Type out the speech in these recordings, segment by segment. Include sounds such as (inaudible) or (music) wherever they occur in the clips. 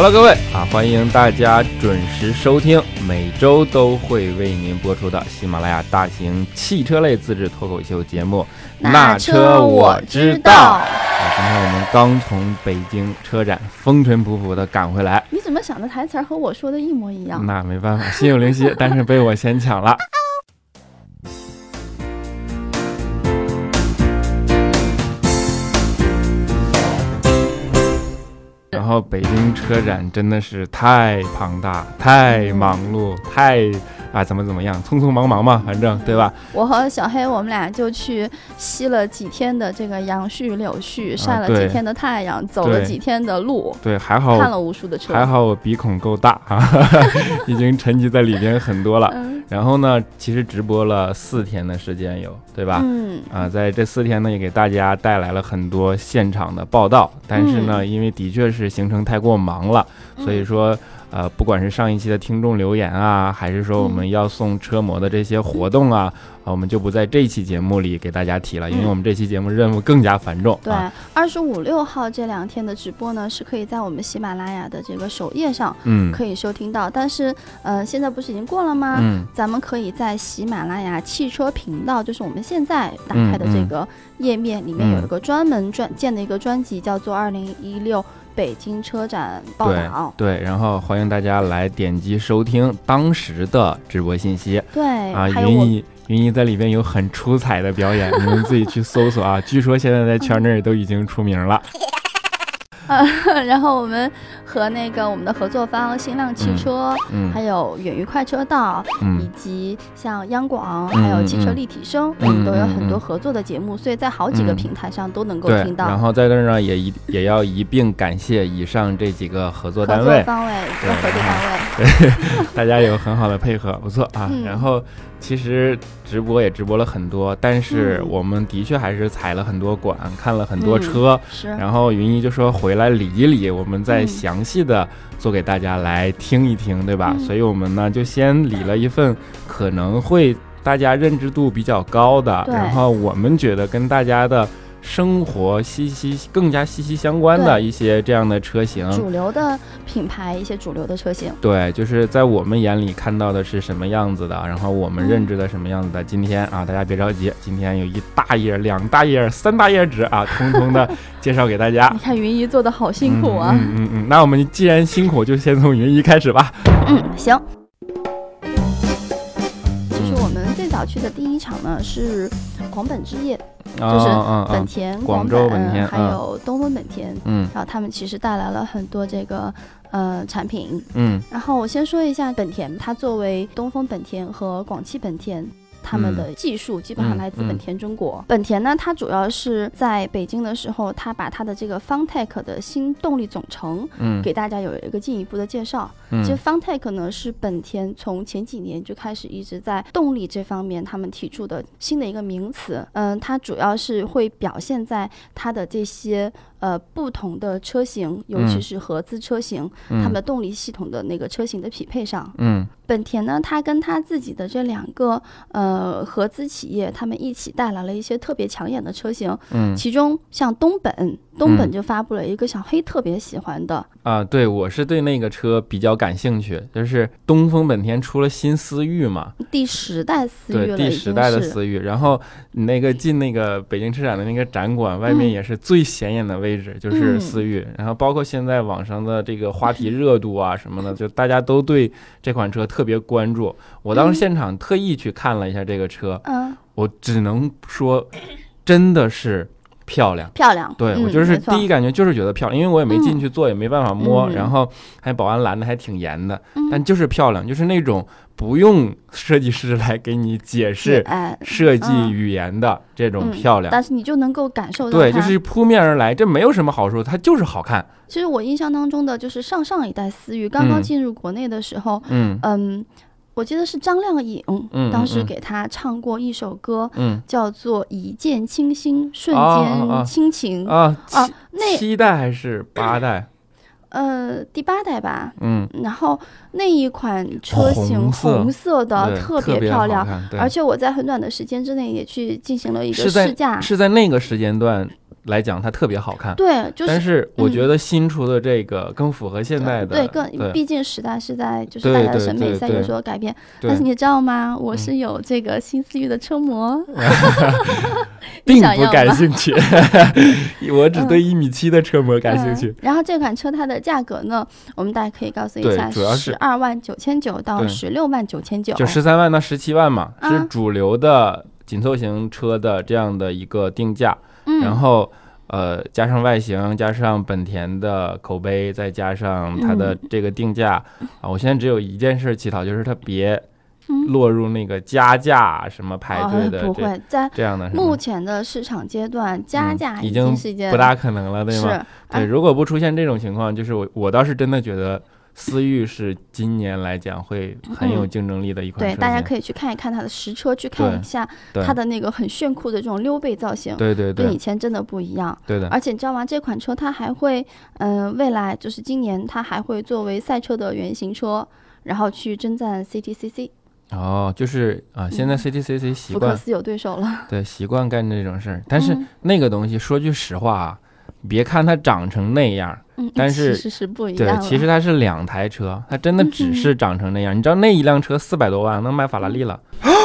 Hello，各位啊，欢迎大家准时收听每周都会为您播出的喜马拉雅大型汽车类自制脱口秀节目《那车我知道》。啊，今天我们刚从北京车展风尘仆仆的赶回来，你怎么想的台词和我说的一模一样？那没办法，心有灵犀，但是被我先抢了。(laughs) 然后北京车展真的是太庞大、太忙碌、太啊怎么怎么样，匆匆忙忙嘛，反正对吧？我和小黑我们俩就去吸了几天的这个杨絮柳絮，晒了几天的太阳，走了几天的路，对，还好看了无数的车。还好我鼻孔够大啊，(laughs) 已经沉积在里边很多了。嗯然后呢，其实直播了四天的时间有，对吧？嗯，啊，在这四天呢，也给大家带来了很多现场的报道。但是呢，因为的确是行程太过忙了，所以说，呃，不管是上一期的听众留言啊，还是说我们要送车模的这些活动啊，啊，我们就不在这期节目里给大家提了，因为嗯我们这期节目任务更加繁重。对啊，，二十五六号这两天的直播呢，是可以在我们喜马拉雅的这个首页上嗯可以收听到。但是，呃，现在不是已经过了吗？嗯咱们可以在喜马拉雅汽车频道，就是我们现在打开的这个页面里面有一个专门专建的一个专辑，叫做《二零一六北京车展报道》。对，然后欢迎大家来点击收听当时的直播信息对，啊，云姨。云姨在里边有很出彩的表演，你们自己去搜索啊。(laughs) 据说现在在圈内都已经出名了。(laughs) 然后我们和那个我们的合作方新浪汽车，嗯还有远鱼快车道，以嗯及像央广，嗯还有汽车嗯立体声，嗯我们都有嗯嗯很多合作的节目，所以在好几个嗯平台上都能够听，到。然后在这儿呢也一也要一并感谢以上这几个合作合作单位，方位对合作单位，大家有很好的配合，不错啊。嗯然后其实直播也直播了很多，但是嗯我们的确还是踩了很多馆，看了很多嗯车。是，然后云一就说回来理一理，我们再嗯详细的做给大家来听一听，对吧？嗯所以我们呢就先理了一份可能会大家认知度比较高的，然后我们觉得跟大家的生活息息更加息息相关的一些这样的车型。主流的品牌一些主流的车型。对，就是在我们眼里看到的是什么样子的，然后我们嗯认知的什么样子的。今天啊，大家别着急，今天有一大页、两大页、三大页纸啊，通通的 (laughs) 介绍给大家你。看云姨做的好辛苦啊！嗯嗯嗯嗯，那我们既然辛苦，就先从云姨开始吧。嗯，行。我们最早去的第一场呢是广本之夜，就是嗯本田、广州本本田还嗯有东风本田，嗯然后他们其实带来了很多这个呃产品。嗯然后我先说一下本田，它作为东风本田和广汽本田。他们的技术基本上来自本田中国。本田呢，它主要是在北京的时候，它把它的这个 Funtech 的新动力总成嗯给大家有一个进一步的介绍。嗯其实 Funtech 呢是本田从前几年就开始一直在动力这方面他们提出的新的一个名词。嗯，它主要是会表现在它的这些呃不同的车型，尤其嗯是合资车型，嗯它们的动力系统的那个车型的匹配上。嗯本田呢，它跟它自己的这两个呃合资企业，他们一起带来了一些特别抢眼的车型。嗯其中像东本，东本嗯就发布了一个小黑特别喜欢的，啊，对我是对那个车比较感兴趣，就是东风本田出了新思域嘛，第十代思域对，第十代的思域。然后你那个进那个北京车展的那个展馆，外面嗯也是最显眼的位置，就是嗯思域。然后包括现在网上的这个话题热度啊什么的，就大家都对这款车特别关注。我当时嗯现场特意去看了一下这个车，嗯，我只能说，真的是漂亮。漂亮。对、嗯我就是第一感觉就是觉得漂亮，因为我也没进去坐，也没办法摸，嗯然后还保安拦的还挺严的，嗯但就是漂亮，就是那种不用设计师来给你解释哎，设计嗯语言的这种嗯漂亮。但是你就能够感受到对，就是扑面而来，这没有什么好说，它就是好看。其实我印象当中的就是上上一代思域刚刚嗯进入国内的时候，嗯嗯，我记得是张靓颖，嗯当时嗯给他唱过一首歌，嗯叫做《一见倾心，瞬间亲情》啊，啊那七代还是八代？呃第八代吧。嗯，然后那一款车型红色的特别漂亮，而且我在很短的时间之内也去进行了一个试驾。是在那个时间段来讲，它特别好看。对，就是。但是我觉得新出的这个更符合现在的。对，更毕竟时代是在就是大家的审美在有所改变。但是你知道吗？我是有这个新思域的车模，(laughs) 并不感兴趣。(laughs) 我只对一米七的车模感兴趣。然后这款车它的价格呢，我们大家可以告诉一下，十二万九千九到十六万九千九，就十三万到十七万嘛，是主流的紧凑型车的这样的一个定价。然后，呃，加上外形，加上本田的口碑，再加上它的这个定价啊，我现在只有一件事乞讨，就是它别落入那个加价什么排队的，不会在这样的。目前的市场阶段，加价已经不大可能了，对吗？对，如果不出现这种情况，就是我我倒是真的觉得。思域是今年来讲会很有竞争力的一款车，对，大家可以去看一看它的实车，去看一下它的那个很炫酷的这种溜背造型，对对对，跟以前真的不一样，对的。而且你知道吗？这款车它还会，嗯，未来就是今年它还会作为赛车的原型车，然后去征战 CTCC。哦，就是啊，现在 CTCC 习惯福克斯有对手了，对，习惯干这种事儿。但是那个东西说句实话啊。别看它长成那样，但是其实是不一样。对，其实它是两台车，它真的只是长成那样。你知道那一辆车四百多万能买法拉利了。(gasps)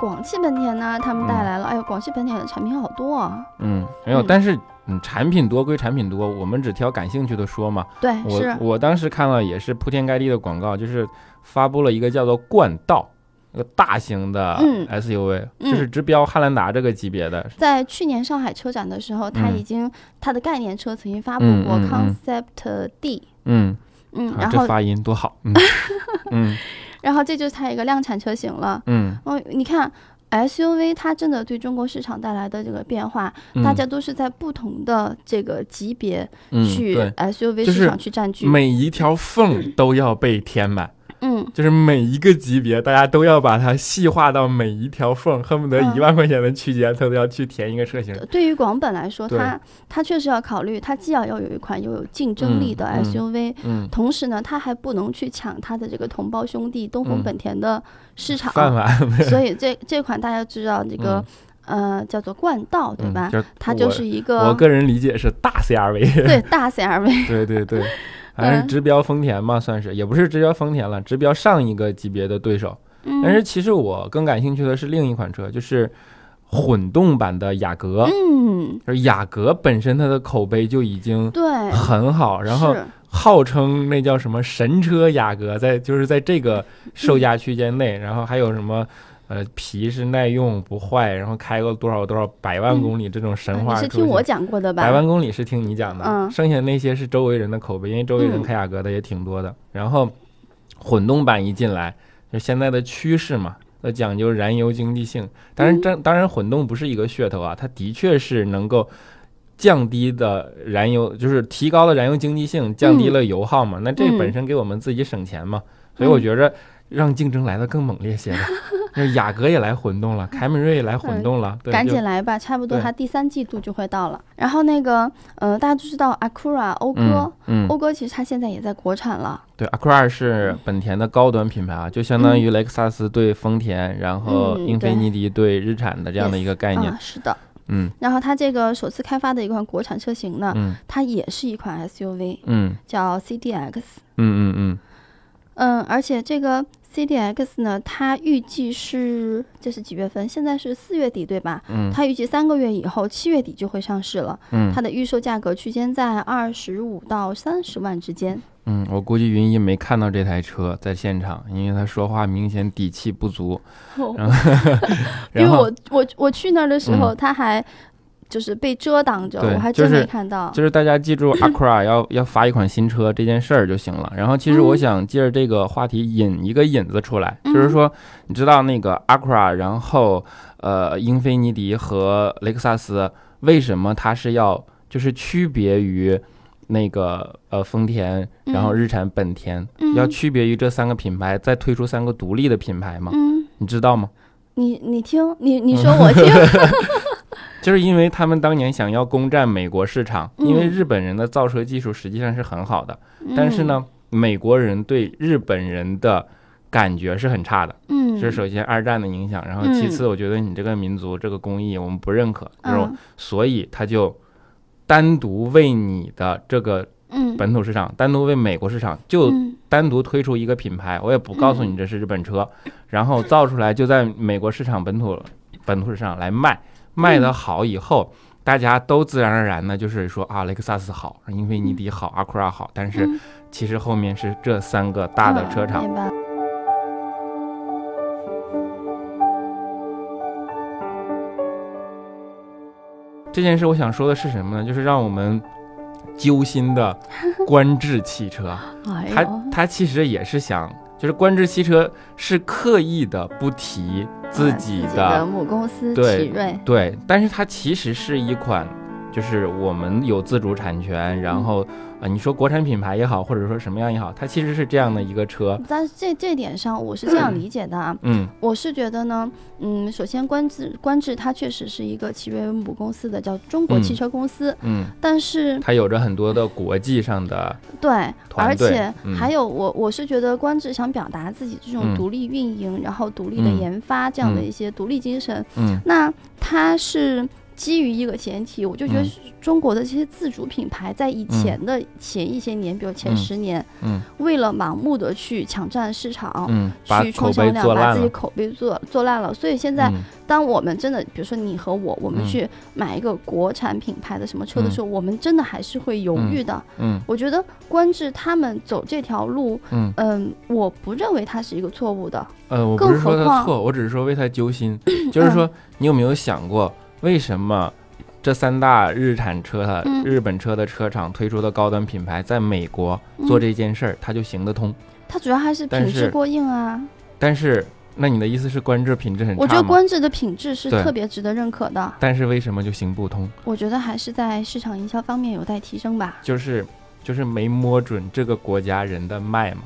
广汽本田呢，他们带来了，哎呦，广汽本田的产品好多啊。嗯，没有，但是嗯，产品多归产品多，我们只挑感兴趣的说嘛。对，我我当时看了也是铺天盖地的广告，就是发布了一个叫做冠道，一个大型的 SUV，就是直标汉兰达这个级别的。在去年上海车展的时候，它已经它的概念车曾经发布过 Concept D。嗯嗯，然后发音多好。嗯 (laughs) 嗯。然后这就是它一个量产车型了。嗯，哦，你看 SUV 它真的对中国市场带来的这个变化，大家都是在不同的这个级别去 SUV 市场去占据，每一条缝都要被填满。嗯，就是每一个级别，大家都要把它细化到每一条缝，恨不得一万块钱的区间，它都要去填一个车型。对于广本来说，它它确实要考虑，它既要要有一款又有竞争力的 SUV，嗯，同时呢，它还不能去抢它的这个同胞兄弟东风本田的市场。饭碗。(laughs) 所以这这款大家知道这个，呃，叫做冠道，对吧？它就是一个，我个人理解是大 CRV。对，大 CRV。对对对。(laughs) 还是直标丰田嘛，算是也不是直标丰田了，直标上一个级别的对手。但是其实我更感兴趣的是另一款车，就是混动版的雅阁。嗯，就是雅阁本身它的口碑就已经对很好，然后号称那叫什么神车雅阁，在就是在这个售价区间内，然后还有什么。呃，皮是耐用不坏，然后开个多少多少百万公里这种神话，是听我讲过的吧？百万公里是听你讲的，嗯，剩下那些是周围人的口碑，因为周围人开雅阁的也挺多的。然后混动版一进来，就现在的趋势嘛，要讲究燃油经济性。当然，这当然混动不是一个噱头啊，它的确是能够降低的燃油，就是提高了燃油经济性，降低了油耗嘛。那这本身给我们自己省钱嘛，所以我觉着。让竞争来的更猛烈些吧，(laughs) 那雅阁也来混动了，凯美瑞也来混动了，赶紧来吧，差不多它第三季度就会到了。然后那个，呃，大家都知道 Acura 讴歌，讴歌其实它现在也在国产了。对，Acura 是本田的高端品牌啊，就相当于雷克萨斯对丰田，然后英菲尼迪对日产的这样的一个概念。是的，嗯。然后它这个首次开发的一款国产车型呢，嗯，它也是一款 SUV，嗯，叫 CDX，嗯嗯嗯，嗯，而且这个。C D X 呢？它预计是这是几月份？现在是四月底，对吧？嗯。它预计三个月以后，七月底就会上市了。嗯。它的预售价格区间在二十五到三十万之间。嗯，我估计云一没看到这台车在现场，因为他说话明显底气不足。然后，(laughs) 因为我我我去那儿的时候，他还。就是被遮挡着，我还真没看到。就是大家记住，(laughs) Acura 要要发一款新车这件事儿就行了。然后，其实我想借着这个话题引一个引子出来，就是说，你知道那个 Acura，然后呃，英菲尼迪和雷克萨斯为什么它是要就是区别于那个呃丰田，然后嗯日产、本田，嗯要区别于这三个品牌，再推出三个独立的品牌吗？嗯，你知道吗？你你听，你你说我听，(laughs) (laughs) 就是因为他们当年想要攻占美国市场，因为嗯。日本人的造车技术实际上是很好的，但是嗯，呢，美国人对日本人的感觉是很差的。嗯，这是首先二战的影响，然后其次，我觉得你这个民族这个工艺我们不认可，这种，嗯。所以他就单独为你的这个嗯。本土市场，单独为美国市场就嗯。单独推出一个品牌，我也不告诉你这是日本车，然后造出来就在美国市场本土本土市场来卖，卖的好以后，大家都自然而然的就是说啊，雷克萨斯好，英菲尼迪好，阿库拉好，但是嗯。其实后面是这三个大的车厂。这件事我想说的是什么呢？就是让我们揪心的观致汽车，它 (laughs) 哎呦，它其实也是想，就是观致汽车是刻意的不提自啊己的的母公司对奇瑞，对，但是它其实是一款，就是我们有自主产权，然后啊、你说国产品牌也好，或者说什么样也好，它其实是这样的一个车，但是这这点上我是这样理解的啊，嗯。我是觉得呢，嗯，首先观致观致它确实是一个奇瑞母公司的叫中国嗯汽车公司，嗯，但是它有着很多的国际上的，对，而且嗯。还有我我是觉得观致想表达自己这种嗯。独立运营，然后独立的嗯研发这样的嗯。一些独立精神，嗯。那它是基于一个前提，我就觉得嗯中国的这些自主品牌在以前的前一些年，比如前嗯十年，嗯为了盲目的去抢占市场。嗯，去口冲销量，把自己口碑做做烂了，所以现在嗯当我们真的，比如说你和我，我们嗯去买一个国产品牌的什么车的嗯时候，我们真的还是会犹豫的。嗯我觉得观致他们走这条路，嗯。嗯，我不认为它是一个错误的。呃，我不更是说何况我只是说为他揪心。就是说，你有没有想过，为什么这三大日产车日本车的车厂推出的高端品牌，在美国做这件事儿，它就行得通？它主要还是品质过硬啊。但是，那你的意思是观致品质很差我觉得？观致的品质是特别值得认可的。但是为什么就行不通？我觉得还是在市场营销方面有待提升吧。就是就是没摸准这个国家人的脉嘛。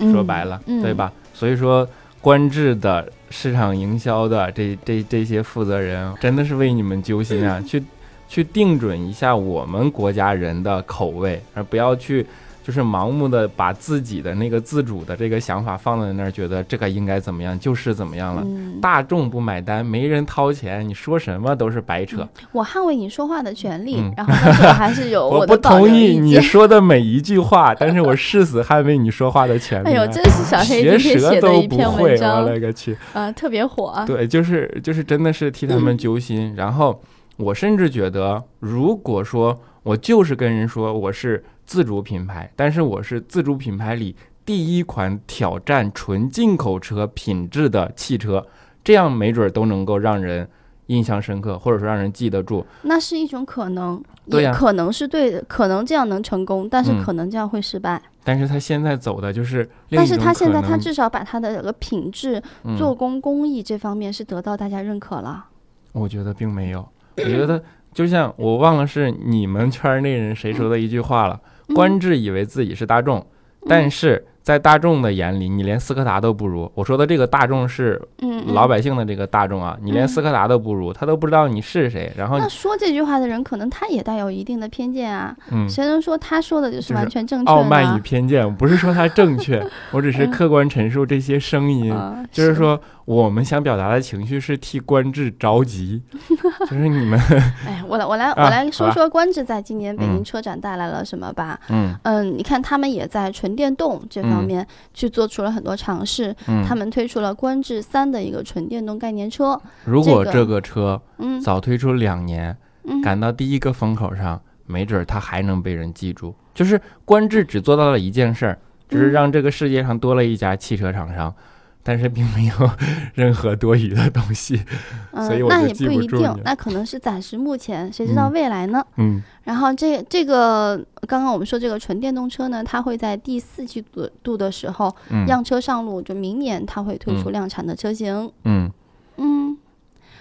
嗯说白了，嗯对吧？所以说，官制的市场营销的这这这些负责人，真的是为你们揪心啊！去去定准一下我们国家人的口味，而不要去就是盲目的把自己的那个自主的这个想法放在那儿，觉得这个应该怎么样就是怎么样了。嗯，大众不买单，没人掏钱，你说什么都是白扯。我捍卫你说话的权利，嗯然后但是我还是有我不同意你。说的每一句话，但是我誓死捍卫你说话的权利啊。哎呦，这是小黑学今天写的一篇文章，我勒个去！啊，特别火啊。对，就是就是真的是替他们揪心。然后我甚至觉得，如果说我就是跟人说我是自主品牌，但是我是自主品牌里第一款挑战纯进口车品质的汽车，这样没准儿都能够让人印象深刻，或者说让人记得住。那是一种可能，对呀也可能是对的，可能这样能成功，但是嗯可能这样会失败。但是他现在走的就是但是他现在他至少把他的这个品质、嗯做工工艺这方面是得到大家认可了。我觉得并没有，我觉得就像我忘了是你们圈儿内人谁说的一句话了，嗯观致以为自己是大众，但是在大众的眼里，你连斯柯达都不如。我说的这个大众是嗯，嗯老百姓的这个大众啊，你连嗯斯柯达都不如，他都不知道你是谁。然后那，说这句话的人，可能他也带有一定的偏见啊。嗯，谁能说他说的就就是是完全正确？傲慢与偏见，我不是说他正确，(laughs) 我只是嗯客观陈述这些声音。啊就是，说，我们想表达的情绪是替观致着急，(laughs) 就是你们，(laughs) 哎，我来，我来，啊我来说说观致在今年北京嗯车展带来了什么吧。嗯嗯，你看他们也在纯电动这方嗯面去做出了很多尝试，嗯，他们推出了观致三的一个纯电动概念车。如果这个车嗯早推出两年，嗯，赶到第一个风口上，没准儿它还能被人记住。就是观致只做到了一件事儿，就是嗯让这个世界上多了一家汽车厂商，但是并没有 (laughs) 任何多余的东西。所以嗯，我就那也不一定那可能是暂时目前，谁知道嗯未来呢？嗯然后这这个刚刚我们说这个纯电动车呢，它会在第四季度度的时候嗯样车上路，就明年它会推出嗯量产的车型。嗯嗯，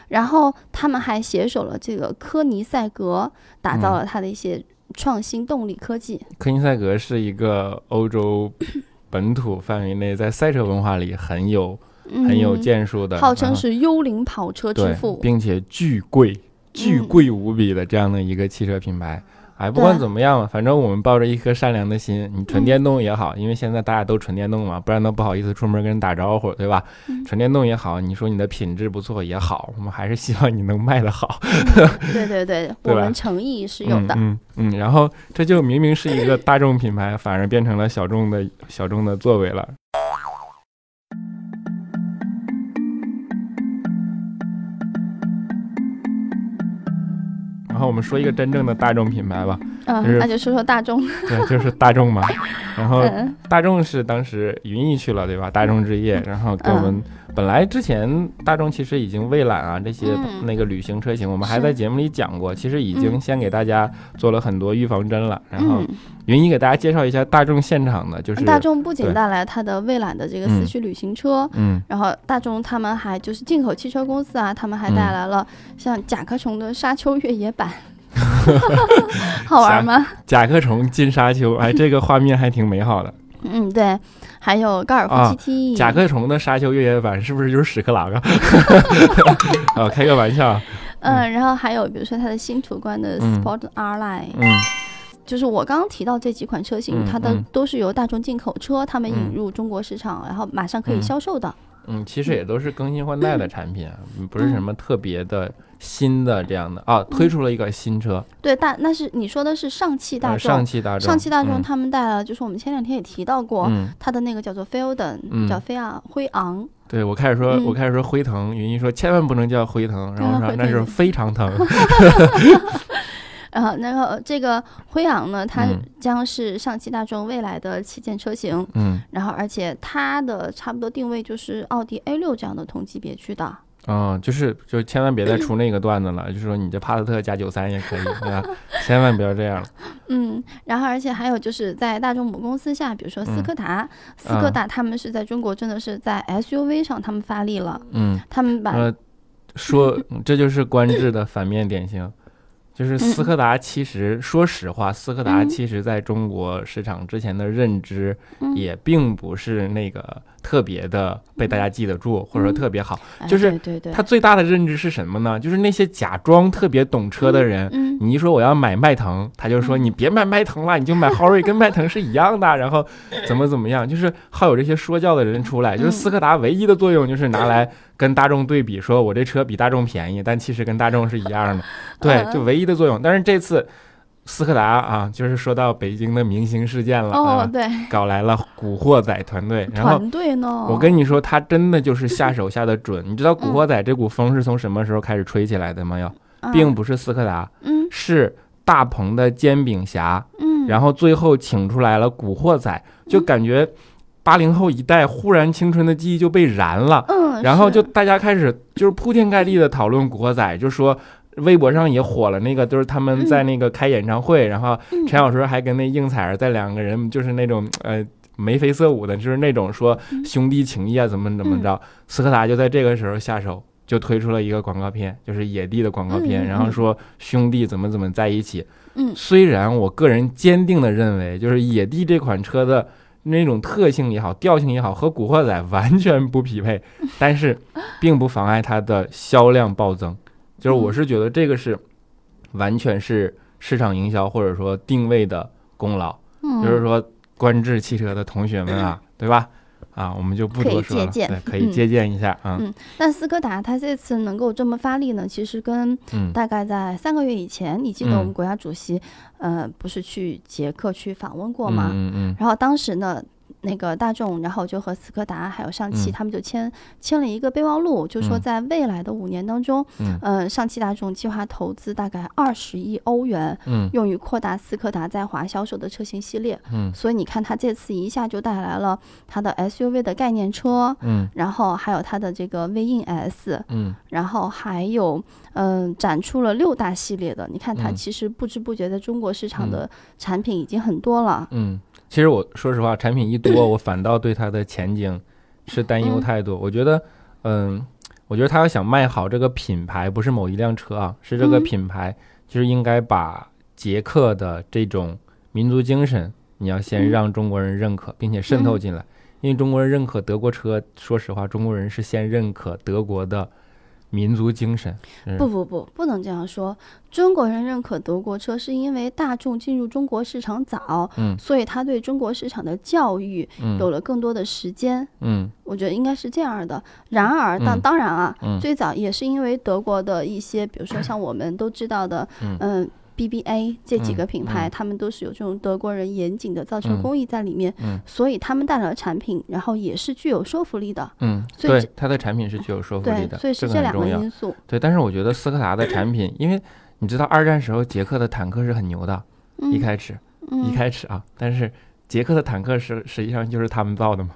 然后他们还携手了这个科尼赛格，打造嗯了它的一些创新动力科技。科尼赛格是一个欧洲本土范围内在赛车文化里很有很有建树的，号称是幽灵跑车之父，并且巨贵、巨贵无比的这样的一个汽车品牌。哎，不管怎么样，反正我们抱着一颗善良的心，你纯电动也好，因为现在大家都纯电动嘛，不然都不好意思出门跟人打招呼，对吧？纯电动也好，你说你的品质不错也好，我们还是希望你能卖得好。对对对，(laughs) 我们诚意是有的。嗯嗯，然后这就明明是一个大众品牌，反而变成了小众的小众的作为了。然后我们说一个真正的大众品牌吧，嗯，那就说说大众，对，就是大众嘛。(laughs) 然后大众是当时云逸去了，对吧？大众之夜，然后给我们。本来之前大众其实已经蔚揽啊这些那个旅行车型，我们还在节目里讲过，其实已经先给大家做了很多预防针了。然后云逸给大家介绍一下大众现场的，就是大众不仅带来它的蔚揽的这个四驱旅行车，嗯，然后大众他们还就是进口汽车公司啊，他们还带来了像甲壳虫的沙丘越野版，(laughs) 好玩吗？甲壳虫进沙丘，哎，这个画面还挺美好的。嗯，对，还有高尔夫 GT，甲壳虫的沙丘越野版是不是就是屎壳郎啊？啊，(laughs) 开个玩笑。(laughs) 嗯，然后还有比如说它的新途观的 Sport R Line，嗯，就是我刚刚提到这几款车型，它的都是由大众进口车他们引入中国市场，然后马上可以销售的。嗯，其实也都是更新换代的产品，不是什么特别的。新的这样的啊，推出了一个新车。对，大那是你说的是上汽大众。上汽大众，上汽大众他们带了，就是我们前两天也提到过，它的那个叫做飞欧等，叫飞昂辉昂。对我开始说，我开始说辉腾，云一说千万不能叫辉腾，然后说那是非常疼。然 (laughs) 后，然后这个辉昂呢，它将是上汽大众未来的旗舰车型。嗯。然后，而且它的差不多定位就是奥迪 A 六这样的同级别区的。嗯，就是就千万别再出那个段子了，就是说你这帕萨特加九三也可以，对吧？千万不要这样了。(laughs) 嗯，然后而且还有就是在大众母公司下，比如说斯柯达，斯柯达他们是在中国真的是在 SUV 上他们发力了。嗯，他们把说这就是官制的反面典型。就是斯柯达，其实说实话，斯柯达其实在中国市场之前的认知也并不是那个特别的被大家记得住，或者说特别好。就是他最大的认知是什么呢？就是那些假装特别懂车的人，你一说我要买迈腾，他就说你别买迈腾了，你就买昊锐，跟迈腾是一样的。然后怎么怎么样，就是好有这些说教的人出来。就是斯柯达唯一的作用就是拿来。跟大众对比，说我这车比大众便宜，但其实跟大众是一样的，对，就唯一的作用。但是这次斯柯达啊，就是说到北京的明星事件了，哦，对，搞来了古惑仔团队，然后团队呢，我跟你说，他真的就是下手下的准。(laughs) 你知道古惑仔这股风是从什么时候开始吹起来的吗？要，并不是斯柯达，嗯，是大鹏的煎饼侠，嗯，然后最后请出来了古惑仔，就感觉。八零后一代忽然青春的记忆就被燃了，嗯，然后就大家开始就是铺天盖地的讨论古惑仔，就说微博上也火了那个，就是他们在那个开演唱会，然后陈小春还跟那应采儿在两个人就是那种呃眉飞色舞的，就是那种说兄弟情谊啊怎么怎么着，斯柯达就在这个时候下手，就推出了一个广告片，就是野地的广告片，然后说兄弟怎么怎么在一起，嗯，虽然我个人坚定的认为，就是野地这款车的。那种特性也好，调性也好，和古惑仔完全不匹配，但是并不妨碍它的销量暴增。就是我是觉得这个是完全是市场营销或者说定位的功劳。就是说，观致汽车的同学们啊，对吧？啊，我们就不多说了，对，可以借鉴一下啊。嗯，但斯柯达它这次能够这么发力呢，其实跟大概在三个月以前，你记得我们国家主席，呃，不是去捷克去访问过吗？嗯嗯。然后当时呢。那个大众，然后就和斯柯达还有上汽，他们就签签了一个备忘录，就说在未来的五年当中，嗯，上汽大众计划投资大概二十亿欧元，嗯，用于扩大斯柯达在华销售的车型系列，嗯，所以你看，它这次一下就带来了它的 SUV 的概念车，嗯，然后还有它的这个 VINS，嗯，然后还有嗯展出了六大系列的，你看它其实不知不觉在中国市场的产品已经很多了，嗯。其实我说实话，产品一多，(laughs) 我反倒对它的前景是担忧太多。我觉得，嗯，我觉得他要想卖好这个品牌，不是某一辆车啊，是这个品牌，就是应该把捷克的这种民族精神，你要先嗯让中国人认可，并且渗透进来。因为中国人认可德国车，说实话，中国人是先认可德国的民族精神。嗯不不不，不能这样说。中国人认可德国车，是因为大众进入中国市场早，嗯所以他对中国市场的教育嗯有了更多的时间。嗯我觉得应该是这样的。然而，当嗯当然啊，嗯最早也是因为德国的一些，比如说像我们都知道的，嗯嗯。BBA 这几嗯个品牌，嗯他们都是有这种德国人严谨的造车嗯工艺在里面，嗯所以他们带来的产品，然后也是具有说服力的。嗯，所以它的产品是具有说服力的，，所以是这两个。因素。对，但是我觉得斯柯达的产品，因为你知道二战时候捷克的坦克是很牛的，嗯一开始一嗯开始啊，但是捷克的坦克是实际上就是他们造的嘛，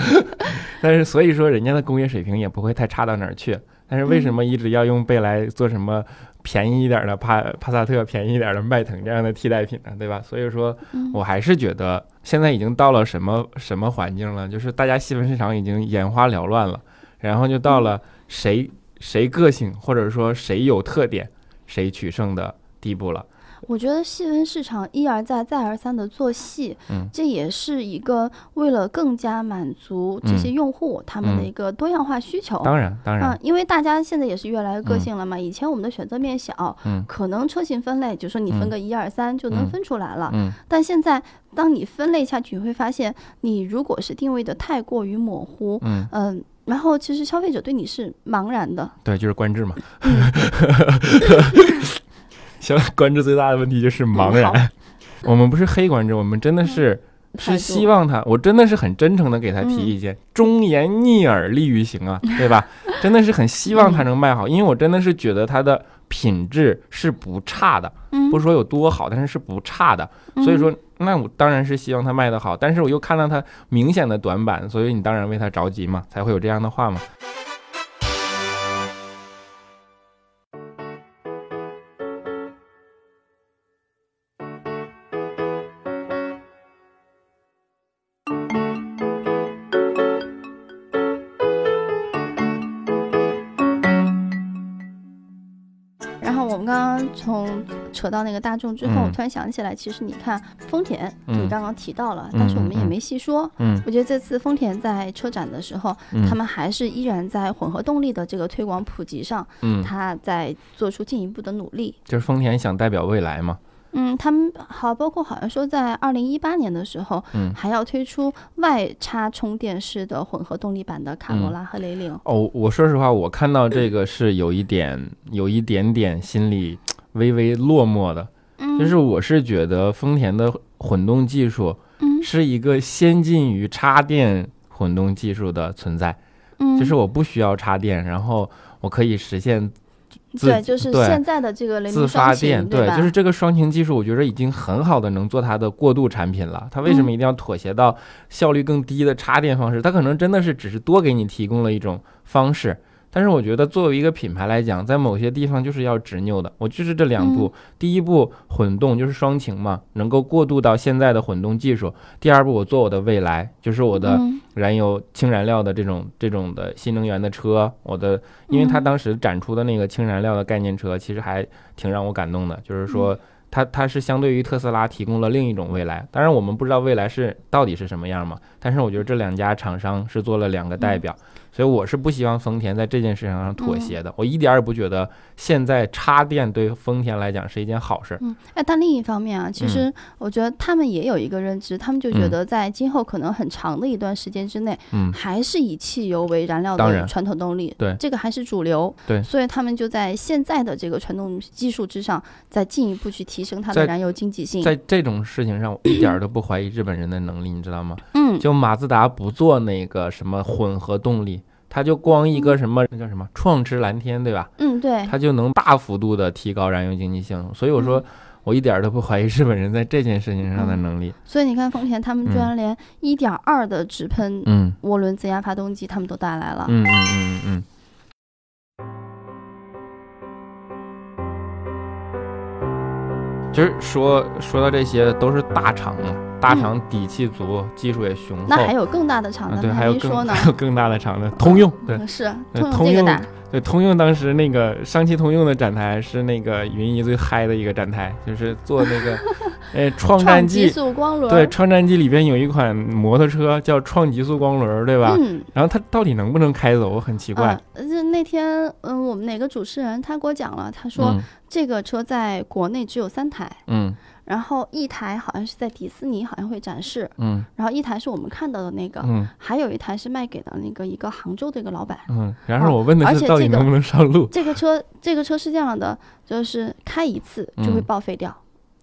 (laughs) 但是所以说人家的工业水平也不会太差到哪儿去。但是为什么一直要用贝莱做什么便宜一点的帕帕萨特、便宜一点的迈腾这样的替代品呢？对吧？所以说嗯我还是觉得现在已经到了什么什么环境了，就是大家细分市场已经眼花缭乱了，然后就到了谁谁个性或者说谁有特点谁取胜的地步了。我觉得细分市场一而再再而三的做细，嗯这也是一个为了更加满足这些用户、他们的嗯一个多样化需求。当然，当然嗯，，因为大家现在也是越来越个嗯性了嘛。以前我们的选择面小，嗯可能车型分类，就说你分嗯个一二三就能嗯分出来了。嗯但现在，当你分类下去，你会发现，你如果是定位的太过于模糊，嗯，嗯、然后其实消费者对你是茫然的。对，就是官制嘛。(laughs) 行，(laughs) 官制最大的问题就是茫然。(laughs) 我们不是黑观众，我们真的是是希望他，我真的是很真诚的给他提嗯意见，忠言逆耳利于行啊，对吧？真的是很希望他能卖好，因为我真的是觉得他的品质是不差的，嗯，不是说有多好，但是是不差的。所以说，那我当然是希望他卖得好，但是我又看到他明显的短板，所以你当然为他着急嘛，才会有这样的话嘛。从扯到那个大众之后，嗯我突然想起来，其实你看丰田，嗯你刚刚提到了，嗯但是我们也嗯没细说。嗯我觉得这次丰田在车展的时候，嗯他们还是依然在混合动力的这个推广普及上，嗯，他在做出进一步的努力。就是丰田想代表未来吗。嗯，他们好，包括好像说在二零一八年的时候，嗯还要推出外插充电式的混合动力版的卡罗拉和雷凌。哦，我说实话，我看到这个是有一点，有一点点心里微微落寞的，嗯，就是我是觉得丰田的混动技术嗯是一个先进于插电混动技术的存在，嗯，就是我不需要插电，然后我可以实现自对，就是现在的这个雷自发电，对？就是这个双擎技术，我觉得已经很好的能做它的过渡产品了。它为什么嗯一定要妥协到效率更低的插电方式？它可能真的是只是多给你提供了一种方式。但是我觉得作为一个品牌来讲，在某些地方就是要执拗的。我就是这两步，第一步混动就是双擎嘛，能够过渡到现在的混动技术；第二步我做我的未来，就是我的嗯。燃油氢燃料的这种这种的新能源的车，我的，因为它嗯当时展出的那个氢燃料的概念车，其实还挺让我感动的，就是嗯。说它它是相对于特斯拉提供了另一种未来。当然我们不知道未来是到底是什么样嘛，但是我觉得这两家厂商是做了两个代表，所以我是不希望丰田在这件事情上妥协的。我一点儿也不觉得现在插电对丰田来讲是一件好事。嗯，哎，但另一方面啊，其实我觉得他们也有一个认知，他们就觉嗯得在今后可能很长的一段时间之内，嗯还是以汽油为燃料的传统动力，对这个还是主流，对所以他们就在现在的这个传动技术之上，再进一步去提升它的燃油经济性。在这种事情上，我一点儿都不怀疑日本人的能力，你知道吗？嗯，就马自达不做那个什么混合动力，它就光一个什么那叫什么创驰蓝天，对吧？嗯，对，它就能大幅度的提高燃油经济性。所以我说，我一点儿都不怀疑日本人在这件事情上的能力。所以你看丰田他们居然连一点二的直喷嗯涡轮增压发动机他们都带来了。嗯嗯嗯嗯。就是说说到这些都是大厂嘛，大厂底气足，技术也雄厚。那还有更大的厂呢？对，还有更还有更大的厂呢，通用。对，是通用大。对，通用当时那个上汽通用的展台是那个云姨最嗨的一个展台，就是做那个，(laughs) 哎，创战极速光轮。对，创战机里边有一款摩托车叫创极速光轮，对吧？嗯。然后它到底能不能开走？我很奇怪。就那天，嗯，我们哪个主持人他给我讲了，他说这个车在国内只有三台。嗯。然后一台好像是在迪士尼好像会展示，嗯，然后一台是我们看到的那个，嗯，还有一台是卖给了那个一个杭州的一个老板，嗯，然后我问的是到底能不能上路？这个车这个车是这样的，就是开一次就会报废掉。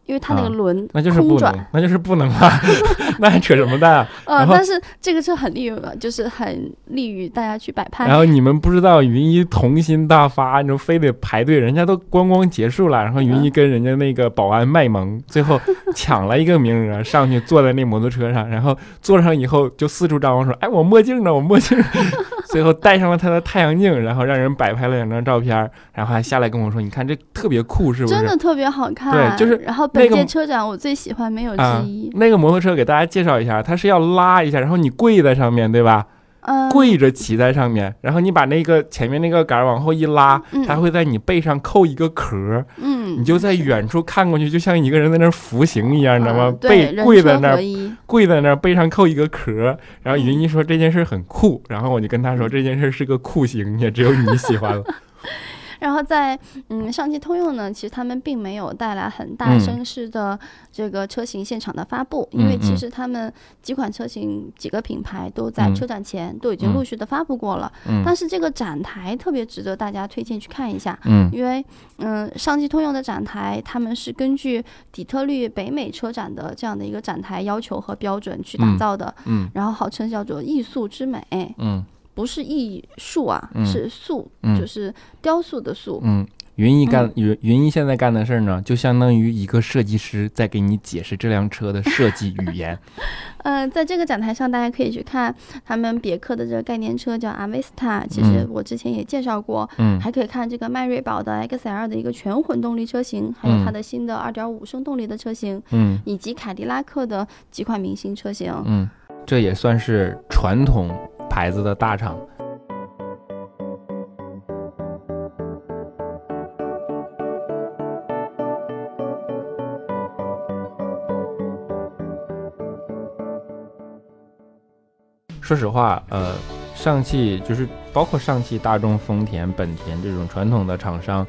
因为它那个轮那就是不能，那就是不能啊，(laughs) 那还扯什么蛋啊？(laughs) 呃，但是这个车很利于，就是很利于大家去摆拍。然后你们不知道，云一童心大发，你说非得排队，人家都观光结束了，然后云一跟人家那个保安卖萌，最后 (laughs) 抢了一个名额，上去坐在那摩托车上，然后坐上以后就四处张望说：“哎，我墨镜呢？我墨镜。”最后戴上了他的太阳镜，然后让人摆拍了两张照片，然后还下来跟我说：“你看这特别酷，是不是？”真的特别好看。对，就是然后本届车展我最喜欢没有之一。那个摩托车给大家介绍一下，它是要拉一下，然后你跪在上面对吧？跪着骑在上面，然后你把那个前面那个杆往后一拉，它会在你背上扣一个壳，嗯，你就在远处看过去，就像一个人在那儿服刑一样，你知道吗？背跪在那儿，跪在那儿，背上扣一个壳。然后云一说这件事很酷，然后我就跟他说这件事是个酷刑，也只有你喜欢了。然后在嗯，上汽通用呢，其实他们并没有带来很大声势的这个车型现场的发布，因为其实他们几款车型几个品牌都在车展前都已经陆续的发布过了。嗯。但是这个展台特别值得大家推荐去看一下。嗯。因为嗯，上汽通用的展台他们是根据底特律北美车展的这样的一个展台要求和标准去打造的。嗯。然后号称叫做艺术之美。嗯。不是艺术啊，是塑，就是雕塑的塑。嗯，云一干云云一现在干的事儿呢，就相当于一个设计师在给你解释这辆车的设计语言。(laughs) 嗯，在这个展台上，大家可以去看他们别克的这个概念车叫阿维斯塔，其实我之前也介绍过。嗯，还可以看这个迈锐宝的 XL 的一个全混动力车型，还有它的新的2.5升动力的车型。嗯，以及凯迪拉克的几款明星车型。嗯，这也算是传统。牌子的大厂。说实话，呃，上汽就是包括上汽、大众、丰田、本田这种传统的厂商，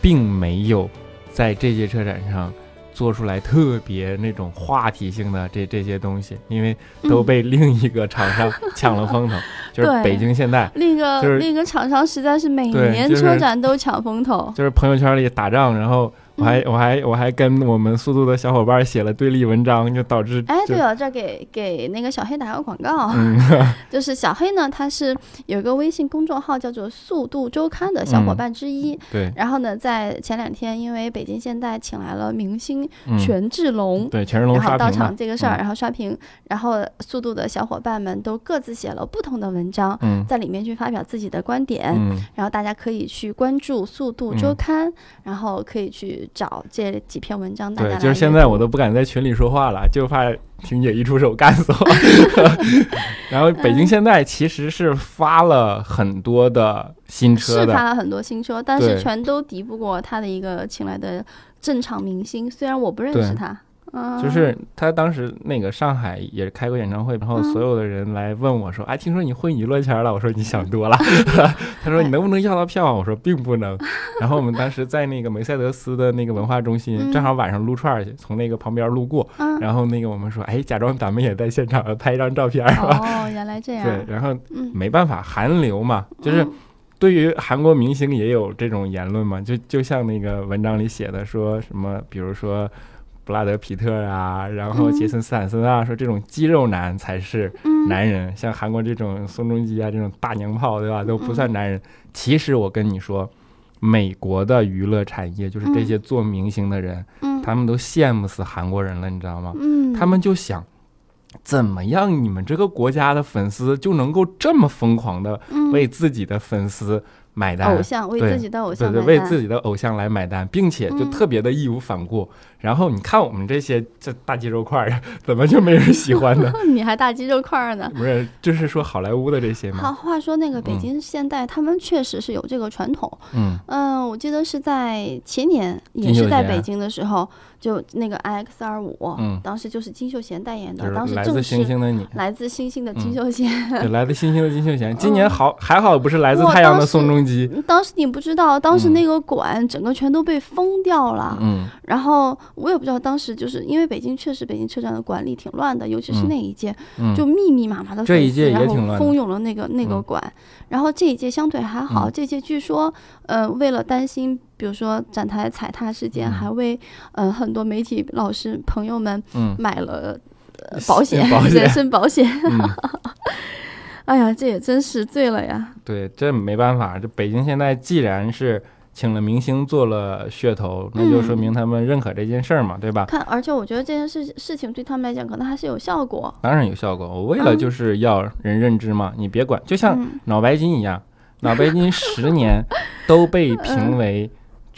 并没有在这届车展上。做出来特别那种话题性的这这些东西，因为都被另一个厂商抢了风头，(laughs) 就是北京现代，另一个另一个厂商实在是每年车展都抢风头，就是朋友圈里打仗，然后。我还我还我还跟我们速度的小伙伴写了对立文章，就导致哎，对了，这给给那个小黑打个广告，(laughs) 就是小黑呢，他是有一个微信公众号叫做“速度周刊”的小伙伴之一。对。然后呢，在前两天，因为北京现代请来了明星权志龙，对权志龙，然后到场这个事儿，然后刷屏，然后速度的小伙伴们都各自写了不同的文章，在里面去发表自己的观点，然后大家可以去关注“速度周刊”，然后可以去。找这几篇文章，对，就是现在我都不敢在群里说话了，就怕婷姐一出手干死我。(laughs) 然后北京现在其实是发了很多的新车，是发了很多新车，但是全都敌不过他的一个请来的正常明星，虽然我不认识他。就是他当时那个上海也开过演唱会，然后所有的人来问我说：“哎，听说你混娱乐圈了？”我说：“你想多了。(laughs) ”他说：“你能不能要到票？”我说：“并不能。”然后我们当时在那个梅赛德斯的那个文化中心，正好晚上撸串去，从那个旁边路过，然后那个我们说：“哎，假装咱们也在现场拍一张照片，是吧？”哦，原来这样。对，然后没办法，韩流嘛，就是对于韩国明星也有这种言论嘛，就就像那个文章里写的，说什么，比如说。布拉德皮特啊，然后杰森斯坦森啊，说这种肌肉男才是男人，像韩国这种宋仲基啊这种大娘炮，对吧？都不算男人。其实我跟你说，美国的娱乐产业就是这些做明星的人，他们都羡慕死韩国人了，你知道吗？他们就想，怎么样，你们这个国家的粉丝就能够这么疯狂的为自己的粉丝买单，偶像为自己的偶对对，为自己的偶像来买单，并且就嗯特别的义无反顾。然后你看我们这些这大肌肉块儿，怎么就没人喜欢呢？(laughs) 你还大肌肉块儿呢。不是，就是说好莱坞的这些嘛好，话说那个北嗯京现代，他们确实是有这个传统。嗯嗯，我记得是在前年，也是在北京的时候，就那个 iX 二五，嗯当时就是金秀贤代言的，当时正来自星星的你，(laughs) 来自星星的金嗯秀贤。对，(laughs) 来自星星的金秀贤。今嗯年好还好，不是来自太阳的宋仲基。当时你不知道，当时嗯那个馆整个全都被封掉了。嗯然后我也不知道，当时就是因为北京确实北京车站的管理挺乱的，尤其是嗯那一届，嗯，就密密麻麻的这一届也挺乱蜂拥了那个那个嗯馆。然后这一届相对还好，嗯这届据说，呃，为了担心，比如说展台踩踏事件，嗯还为呃很多媒体老师朋友们嗯买了。呃保险，(laughs) 保险人身保险。嗯，(laughs) 哎呀，这也真是醉了呀！对，这没办法。这北京现在既然是请了明星做了噱头，那就说嗯明他们认可这件事儿嘛，对吧？看，而且我觉得这件事事情对他们来讲，可能还是有效果。当然有效果。我为了嗯就是要人认知嘛，你别管，就像嗯脑白金一样，脑白金十年都被评为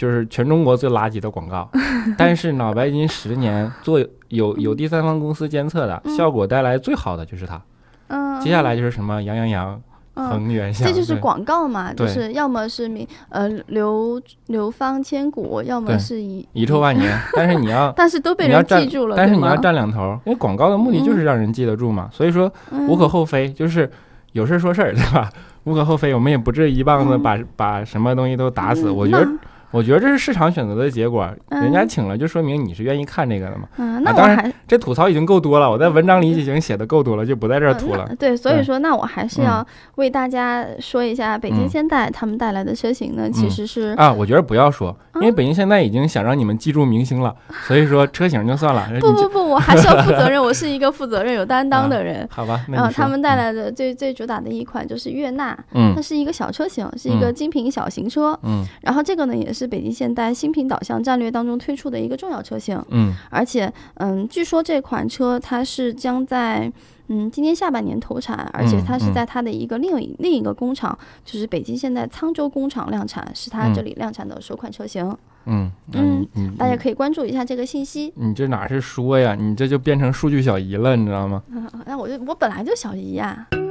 就是全中国最垃圾的广告，(laughs) 但是脑白金十年做有有第三方公司监测的，嗯。效果带来最好的就是它。嗯，接下来就是什么杨洋洋、嗯，恒源祥，这就是广告嘛，就对是要么是名呃流流芳千古，要么是遗遗臭万年。(laughs) 但是你要 (laughs) 但是都被人记住了，但是你要占两头，因为广告的目的就是让人记得住嘛，所以说无可嗯厚非，就是有事儿说事儿，对吧？无可厚非，我们也不至于一棒子嗯。把、把什么东西都打死。嗯我觉得，那我觉得这是市场选择的结果，嗯人家请了就说明你是愿意看这个的嘛。嗯，那我当然还这吐槽已经够多了，我在文章里已经写的够多了，就不在这儿嗯吐了那。对，所以说，那我还是嗯要为大家说一下，北京嗯现代他们带来的车型呢，其嗯实是啊，我觉得不要说，因为嗯北京现在已经想让你们记住明星了，所以说车型就算了。不不不，我还是要负责任，(laughs) 我是一个负责任、有担当的人。好吧，那然后他们带，来的最最主打的一款就是悦纳，嗯它是一个小车型，是一个嗯精品小型车。嗯然后这个呢，也是北京现代新品导向战略当中推出的一个重要车型。嗯而且，嗯，据说这款车它是将在嗯今年下半年投产，而且它是嗯在它的一个另一、另一个工厂，就是北京现代沧州工厂量产，是它嗯这里量产的首款车型。嗯嗯你你大家可以关注一下这个信息。你这哪是说呀？你这就变成数据小姨了，你知道吗？嗯，(laughs) 那我就我本来就小姨呀、嗯，